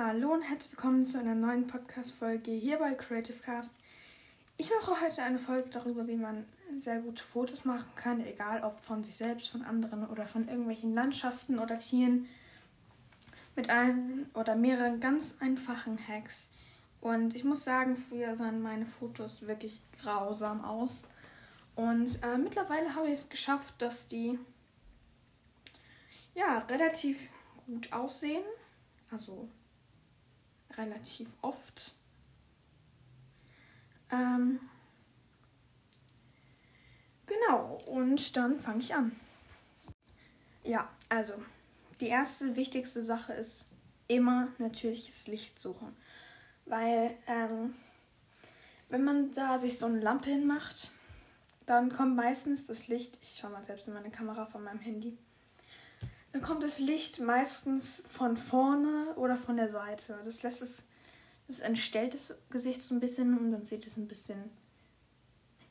Hallo und herzlich willkommen zu einer neuen Podcast-Folge hier bei Creative Cast. Ich mache heute eine Folge darüber, wie man sehr gute Fotos machen kann, egal ob von sich selbst, von anderen oder von irgendwelchen Landschaften oder Tieren, mit einem oder mehreren ganz einfachen Hacks. Und ich muss sagen, früher sahen meine Fotos wirklich grausam aus. Und äh, mittlerweile habe ich es geschafft, dass die ja relativ gut aussehen. Also relativ oft. Ähm, genau, und dann fange ich an. Ja, also die erste wichtigste Sache ist immer natürliches Licht suchen. Weil ähm, wenn man da sich so eine Lampe hinmacht, dann kommt meistens das Licht, ich schaue mal selbst in meine Kamera von meinem Handy, dann kommt das Licht meistens von vorne oder von der Seite. Das lässt es, das entstellt das Gesicht so ein bisschen und dann sieht es ein bisschen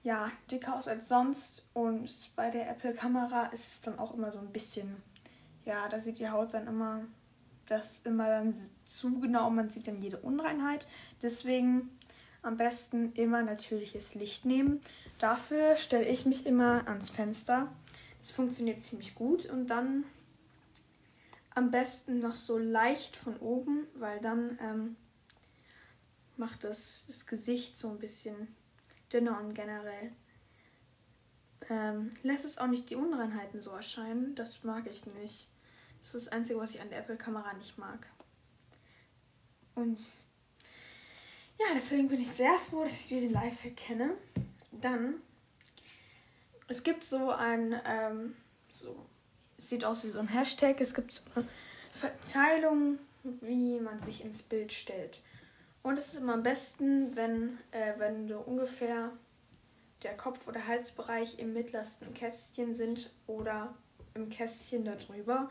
ja, dicker aus als sonst. Und bei der Apple-Kamera ist es dann auch immer so ein bisschen, ja, da sieht die Haut dann immer, das immer dann zu genau, man sieht dann jede Unreinheit. Deswegen am besten immer natürliches Licht nehmen. Dafür stelle ich mich immer ans Fenster. Das funktioniert ziemlich gut und dann am besten noch so leicht von oben, weil dann ähm, macht das, das Gesicht so ein bisschen dünner und generell ähm, lässt es auch nicht die Unreinheiten so erscheinen. Das mag ich nicht. Das ist das Einzige, was ich an der Apple-Kamera nicht mag. Und ja, deswegen bin ich sehr froh, dass ich diesen Lifehack kenne. Dann, es gibt so ein, ähm, so sieht aus wie so ein Hashtag. Es gibt so eine Verteilung, wie man sich ins Bild stellt. Und es ist immer am besten, wenn, äh, wenn du ungefähr der Kopf- oder Halsbereich im mittlersten Kästchen sind oder im Kästchen darüber,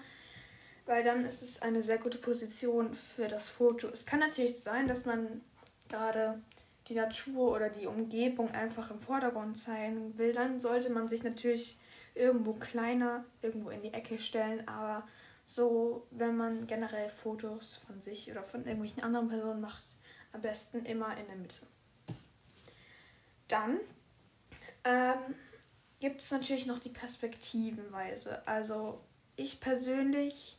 weil dann ist es eine sehr gute Position für das Foto. Es kann natürlich sein, dass man gerade die Natur oder die Umgebung einfach im Vordergrund zeigen will. Dann sollte man sich natürlich irgendwo kleiner, irgendwo in die Ecke stellen, aber so, wenn man generell Fotos von sich oder von irgendwelchen anderen Personen macht, am besten immer in der Mitte. Dann ähm, gibt es natürlich noch die Perspektivenweise. Also ich persönlich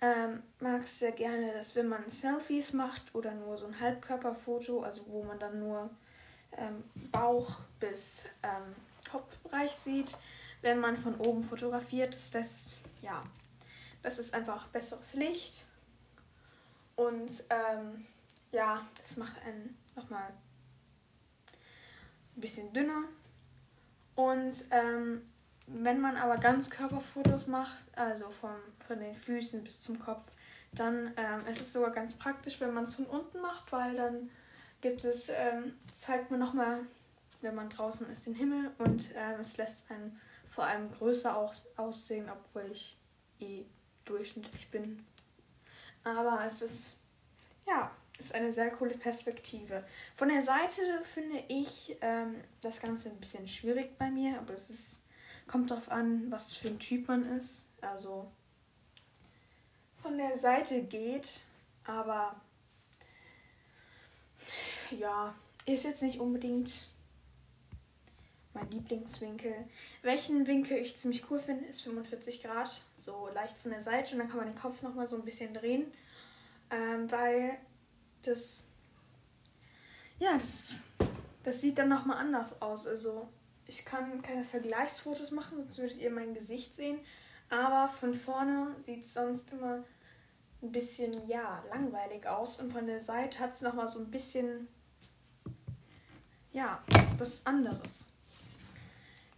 ähm, mag es sehr gerne, dass wenn man Selfies macht oder nur so ein Halbkörperfoto, also wo man dann nur ähm, Bauch bis ähm, Kopfbereich sieht, wenn man von oben fotografiert. Das lässt, ja, das ist einfach besseres Licht. Und ähm, ja, das macht einen nochmal ein bisschen dünner. Und ähm, wenn man aber ganz Körperfotos macht, also vom, von den Füßen bis zum Kopf, dann ähm, ist es sogar ganz praktisch, wenn man es von unten macht, weil dann gibt es, ähm, zeigt man nochmal wenn man draußen ist, den Himmel und äh, es lässt einen vor allem größer aus aussehen, obwohl ich eh durchschnittlich bin. Aber es ist, ja, ist eine sehr coole Perspektive. Von der Seite finde ich ähm, das Ganze ein bisschen schwierig bei mir, aber es ist, kommt darauf an, was für ein Typ man ist. Also von der Seite geht, aber ja, ist jetzt nicht unbedingt mein Lieblingswinkel. Welchen Winkel ich ziemlich cool finde, ist 45 Grad, so leicht von der Seite und dann kann man den Kopf nochmal so ein bisschen drehen, ähm, weil das, ja, das, das sieht dann nochmal anders aus. Also ich kann keine Vergleichsfotos machen, sonst würdet ihr mein Gesicht sehen, aber von vorne sieht es sonst immer ein bisschen, ja, langweilig aus und von der Seite hat es nochmal so ein bisschen, ja, was anderes.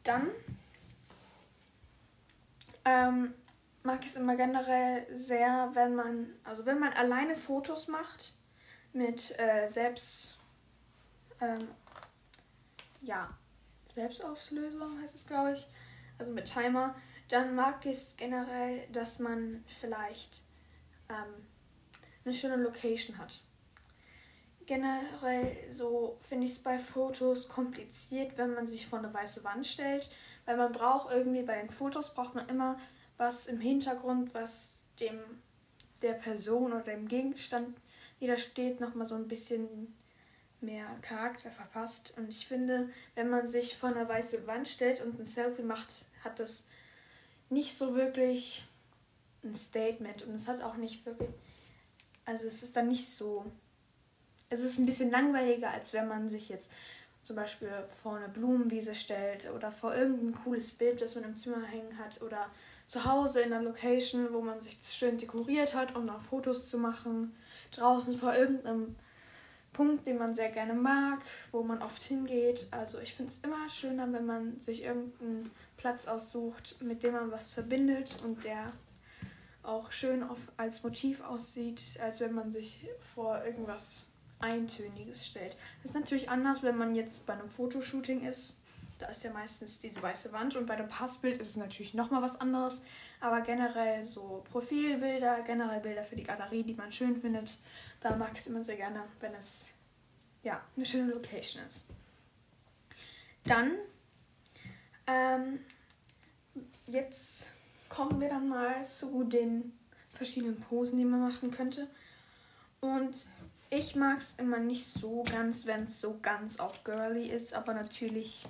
Dann ähm, mag ich es immer generell sehr, wenn man, also wenn man alleine Fotos macht mit äh, selbst, ähm, ja, Selbstauslöser heißt es, glaube ich, also mit Timer, dann mag ich es generell, dass man vielleicht ähm, eine schöne Location hat generell so finde ich es bei Fotos kompliziert, wenn man sich vor eine weiße Wand stellt, weil man braucht irgendwie bei den Fotos braucht man immer was im Hintergrund, was dem der Person oder dem Gegenstand, die da steht, nochmal so ein bisschen mehr Charakter verpasst. Und ich finde, wenn man sich vor eine weiße Wand stellt und ein Selfie macht, hat das nicht so wirklich ein Statement. Und es hat auch nicht wirklich. Also es ist dann nicht so. Es ist ein bisschen langweiliger, als wenn man sich jetzt zum Beispiel vor eine Blumenwiese stellt oder vor irgendein cooles Bild, das man im Zimmer hängen hat oder zu Hause in einer Location, wo man sich schön dekoriert hat, um noch Fotos zu machen. Draußen vor irgendeinem Punkt, den man sehr gerne mag, wo man oft hingeht. Also ich finde es immer schöner, wenn man sich irgendeinen Platz aussucht, mit dem man was verbindet und der auch schön auf, als Motiv aussieht, als wenn man sich vor irgendwas Eintöniges stellt. Das ist natürlich anders, wenn man jetzt bei einem Fotoshooting ist. Da ist ja meistens diese weiße Wand und bei einem Passbild ist es natürlich nochmal was anderes. Aber generell so Profilbilder, generell Bilder für die Galerie, die man schön findet, da mag ich es immer sehr gerne, wenn es ja eine schöne Location ist. Dann, ähm, jetzt kommen wir dann mal zu den verschiedenen Posen, die man machen könnte. Und ich mag es immer nicht so ganz, wenn es so ganz auf girly ist, aber natürlich,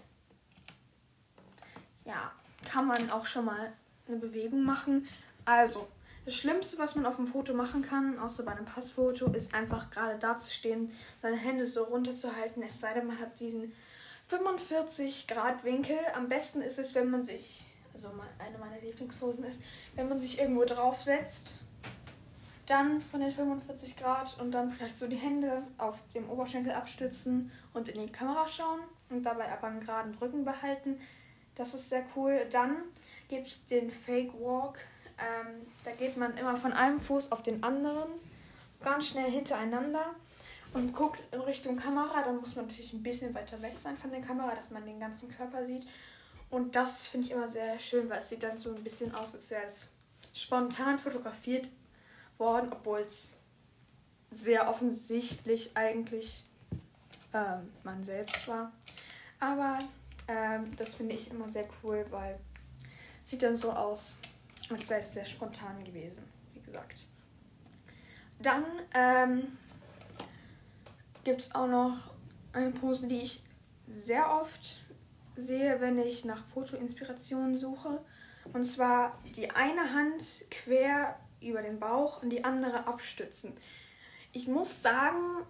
ja, kann man auch schon mal eine Bewegung machen. Also, das Schlimmste, was man auf dem Foto machen kann, außer bei einem Passfoto, ist einfach gerade dazustehen, seine Hände so runterzuhalten, es sei denn, man hat diesen 45 Grad Winkel. Am besten ist es, wenn man sich, also eine meiner Lieblingsposen ist, wenn man sich irgendwo draufsetzt, dann von den 45 Grad und dann vielleicht so die Hände auf dem Oberschenkel abstützen und in die Kamera schauen und dabei aber einen geraden Rücken behalten. Das ist sehr cool. Dann gibt es den Fake Walk. Ähm, da geht man immer von einem Fuß auf den anderen, ganz schnell hintereinander und guckt in Richtung Kamera. Dann muss man natürlich ein bisschen weiter weg sein von der Kamera, dass man den ganzen Körper sieht. Und das finde ich immer sehr schön, weil es sieht dann so ein bisschen aus, als wäre es spontan fotografiert worden, obwohl es sehr offensichtlich eigentlich ähm, man selbst war. Aber ähm, das finde ich immer sehr cool, weil sieht dann so aus, als wäre es sehr spontan gewesen, wie gesagt. Dann ähm, gibt es auch noch eine Pose, die ich sehr oft sehe, wenn ich nach Fotoinspirationen suche. Und zwar die eine Hand quer über den Bauch und die andere abstützen. Ich muss sagen,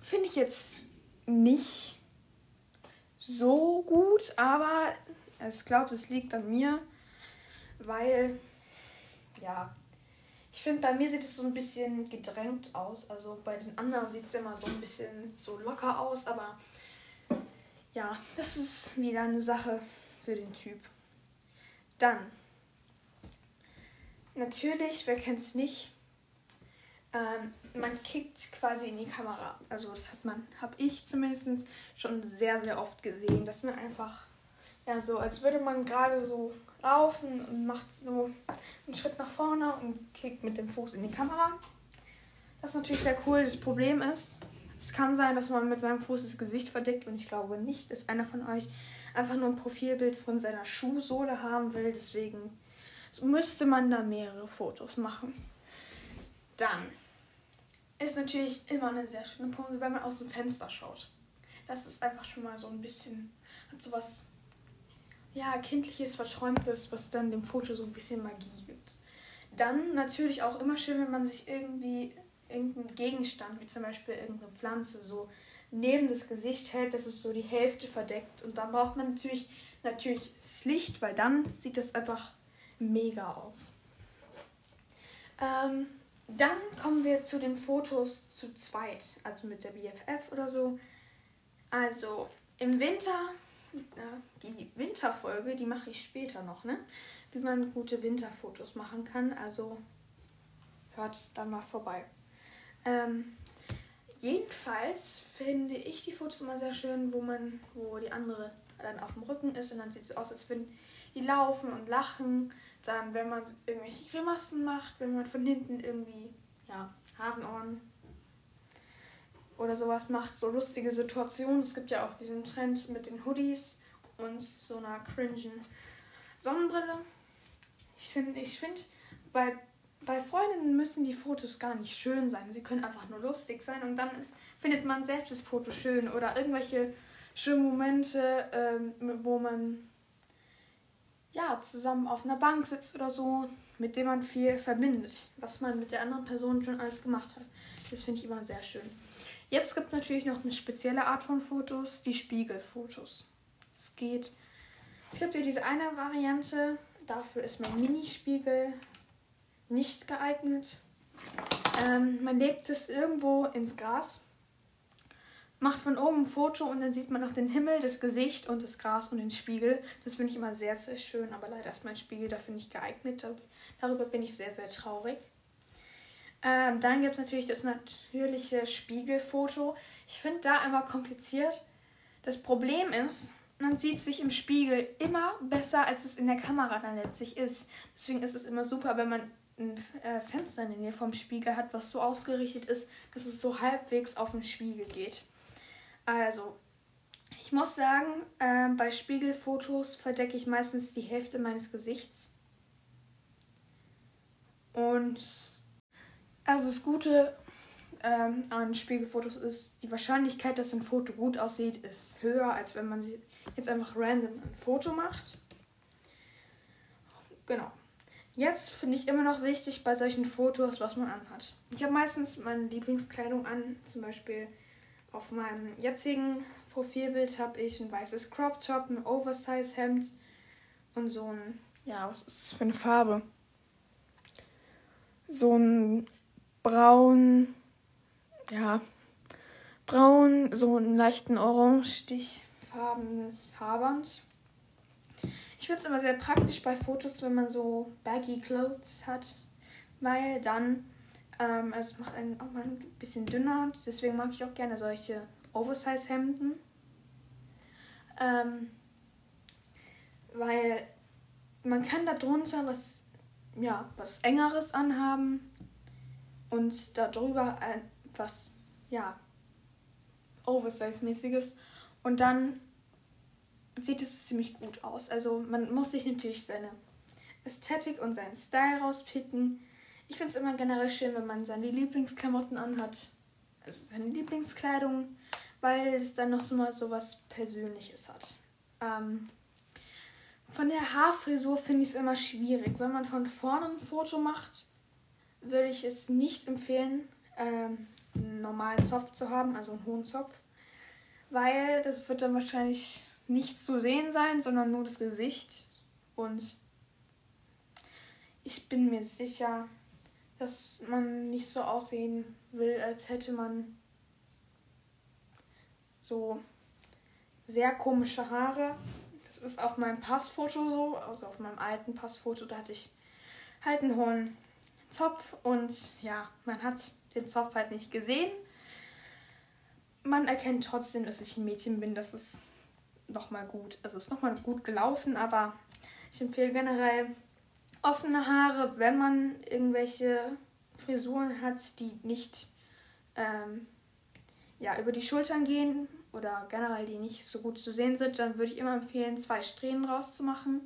finde ich jetzt nicht so gut, aber ich glaube, das liegt an mir, weil, ja, ich finde, bei mir sieht es so ein bisschen gedrängt aus. Also bei den anderen sieht es immer so ein bisschen so locker aus, aber ja, das ist wieder eine Sache für den Typ. Dann, natürlich, wer kennt es nicht, ähm, man kickt quasi in die Kamera. Also das hat man, habe ich zumindest schon sehr, sehr oft gesehen, dass man einfach ja, so als würde man gerade so laufen und macht so einen Schritt nach vorne und kickt mit dem Fuß in die Kamera. Das ist natürlich sehr cool. Das Problem ist, es kann sein, dass man mit seinem Fuß das Gesicht verdeckt und ich glaube nicht, dass einer von euch einfach nur ein Profilbild von seiner Schuhsohle haben will. Deswegen müsste man da mehrere Fotos machen. Dann ist natürlich immer eine sehr schöne Pose, wenn man aus dem Fenster schaut. Das ist einfach schon mal so ein bisschen, hat sowas ja, kindliches, verträumtes, was dann dem Foto so ein bisschen Magie gibt. Dann natürlich auch immer schön, wenn man sich irgendwie irgendeinen Gegenstand, wie zum Beispiel irgendeine Pflanze, so neben das Gesicht hält, dass es so die Hälfte verdeckt. Und dann braucht man natürlich, natürlich das Licht, weil dann sieht das einfach mega aus. Ähm, dann kommen wir zu den Fotos zu zweit, also mit der BFF oder so. Also im Winter die Winterfolge, die mache ich später noch, ne? Wie man gute Winterfotos machen kann. Also hört dann mal vorbei. Ähm, jedenfalls finde ich die Fotos immer sehr schön, wo man, wo die andere dann auf dem Rücken ist und dann sieht es aus, als würden die laufen und lachen. Dann, wenn man irgendwelche Grimassen macht, wenn man von hinten irgendwie, ja, Hasenohren oder sowas macht, so lustige Situationen. Es gibt ja auch diesen Trend mit den Hoodies und so einer cringen Sonnenbrille. Ich finde, ich finde, bei bei Freundinnen müssen die Fotos gar nicht schön sein. Sie können einfach nur lustig sein und dann ist, findet man selbst das Foto schön oder irgendwelche schönen Momente, ähm, wo man ja zusammen auf einer Bank sitzt oder so, mit dem man viel verbindet, was man mit der anderen Person schon alles gemacht hat. Das finde ich immer sehr schön. Jetzt gibt es natürlich noch eine spezielle Art von Fotos, die Spiegelfotos. Es geht. Es gibt ja diese eine Variante, dafür ist mein Minispiegel nicht geeignet. Ähm, man legt es irgendwo ins Gras, macht von oben ein Foto und dann sieht man noch den Himmel, das Gesicht und das Gras und den Spiegel. Das finde ich immer sehr, sehr schön, aber leider ist mein Spiegel dafür nicht geeignet. Darüber bin ich sehr, sehr traurig. Ähm, dann gibt es natürlich das natürliche Spiegelfoto. Ich finde da immer kompliziert. Das Problem ist, man sieht sich im Spiegel immer besser, als es in der Kamera dann letztlich ist. Deswegen ist es immer super, wenn man ein äh, Fenster in der Nähe vom Spiegel hat, was so ausgerichtet ist, dass es so halbwegs auf den Spiegel geht. Also, ich muss sagen, äh, bei Spiegelfotos verdecke ich meistens die Hälfte meines Gesichts. Und also das Gute ähm, an Spiegelfotos ist, die Wahrscheinlichkeit, dass ein Foto gut aussieht, ist höher, als wenn man jetzt einfach random ein Foto macht. Genau. Jetzt finde ich immer noch wichtig bei solchen Fotos, was man anhat. Ich habe meistens meine Lieblingskleidung an. Zum Beispiel auf meinem jetzigen Profilbild habe ich ein weißes Crop Top, ein Oversize Hemd und so ein, ja, was ist das für eine Farbe? So ein braun, ja, braun, so einen leichten orange-stichfarbenes Haarband. Ich finde es immer sehr praktisch bei Fotos, wenn man so baggy Clothes hat, weil dann, ähm, also es macht einen auch mal ein bisschen dünner. Deswegen mag ich auch gerne solche Oversize-Hemden. Ähm, weil man kann darunter was, ja, was engeres anhaben und darüber etwas, ja, Oversize-mäßiges. Und dann sieht es ziemlich gut aus. Also man muss sich natürlich seine Ästhetik und seinen Style rauspicken. Ich finde es immer generell schön, wenn man seine Lieblingsklamotten anhat, also seine Lieblingskleidung, weil es dann noch so mal so was Persönliches hat. Ähm, von der Haarfrisur finde ich es immer schwierig. Wenn man von vorne ein Foto macht, würde ich es nicht empfehlen, ähm, einen normalen Zopf zu haben, also einen hohen Zopf, weil das wird dann wahrscheinlich nicht zu sehen sein, sondern nur das Gesicht. Und ich bin mir sicher, dass man nicht so aussehen will, als hätte man so sehr komische Haare. Das ist auf meinem Passfoto so, also auf meinem alten Passfoto, da hatte ich halt einen hohen Zopf und ja, man hat den Zopf halt nicht gesehen. Man erkennt trotzdem, dass ich ein Mädchen bin. Das ist nochmal gut. Also ist nochmal gut gelaufen, aber ich empfehle generell offene Haare, wenn man irgendwelche Frisuren hat, die nicht ähm, ja, über die Schultern gehen oder generell die nicht so gut zu sehen sind, dann würde ich immer empfehlen, zwei Strähnen rauszumachen.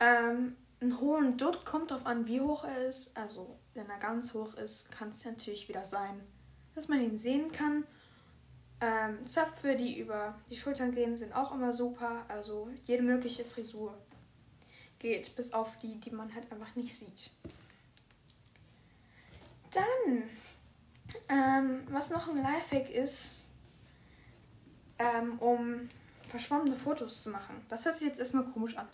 Ähm, einen hohen Dutt kommt darauf an, wie hoch er ist. Also, wenn er ganz hoch ist, kann es natürlich wieder sein, dass man ihn sehen kann. Ähm, Zöpfe, die über die Schultern gehen, sind auch immer super. Also, jede mögliche Frisur geht, bis auf die, die man halt einfach nicht sieht. Dann, ähm, was noch ein Lifehack ist, ähm, um verschwommene Fotos zu machen. Das hört sich jetzt erstmal komisch an.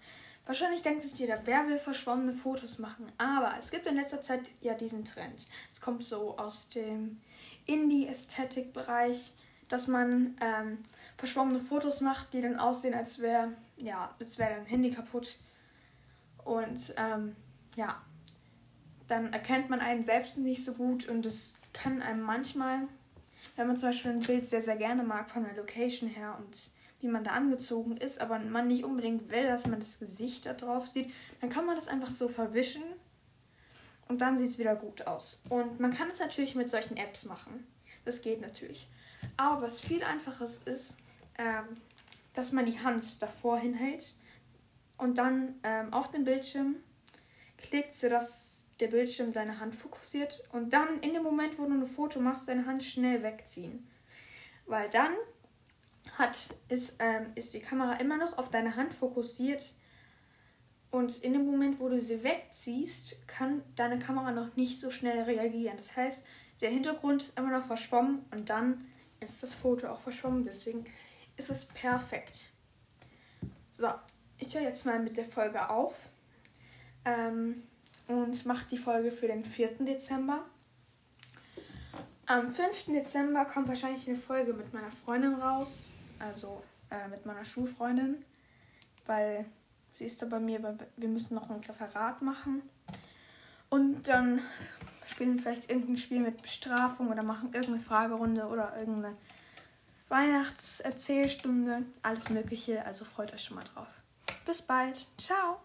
Wahrscheinlich denkt sich jeder, wer will verschwommene Fotos machen? Aber es gibt in letzter Zeit ja diesen Trend. Es kommt so aus dem Indie-Ästhetik-Bereich, dass man ähm, verschwommene Fotos macht, die dann aussehen, als wäre ja, als wäre dein Handy kaputt. Und ähm, ja, dann erkennt man einen selbst nicht so gut und es kann einem manchmal, wenn man zum Beispiel ein Bild sehr, sehr gerne mag von der Location her und wie man da angezogen ist, aber man nicht unbedingt will, dass man das Gesicht da drauf sieht, dann kann man das einfach so verwischen und dann sieht es wieder gut aus. Und man kann es natürlich mit solchen Apps machen. Das geht natürlich. Aber was viel einfaches ist, ähm, dass man die Hand davor hinhält und dann ähm, auf den Bildschirm klickt, sodass der Bildschirm deine Hand fokussiert und dann in dem Moment, wo du ein Foto machst, deine Hand schnell wegziehen. Weil dann hat, ist, ähm, ist die Kamera immer noch auf deine Hand fokussiert und in dem Moment, wo du sie wegziehst, kann deine Kamera noch nicht so schnell reagieren. Das heißt, der Hintergrund ist immer noch verschwommen und dann ist das Foto auch verschwommen. Deswegen ist es perfekt. So, ich höre jetzt mal mit der Folge auf ähm, und mache die Folge für den 4. Dezember. Am 5. Dezember kommt wahrscheinlich eine Folge mit meiner Freundin raus, also äh, mit meiner Schulfreundin, weil sie ist da bei mir, weil wir müssen noch ein Referat machen. Und dann spielen wir vielleicht irgendein Spiel mit Bestrafung oder machen irgendeine Fragerunde oder irgendeine Weihnachtserzählstunde, alles Mögliche. Also freut euch schon mal drauf. Bis bald. Ciao.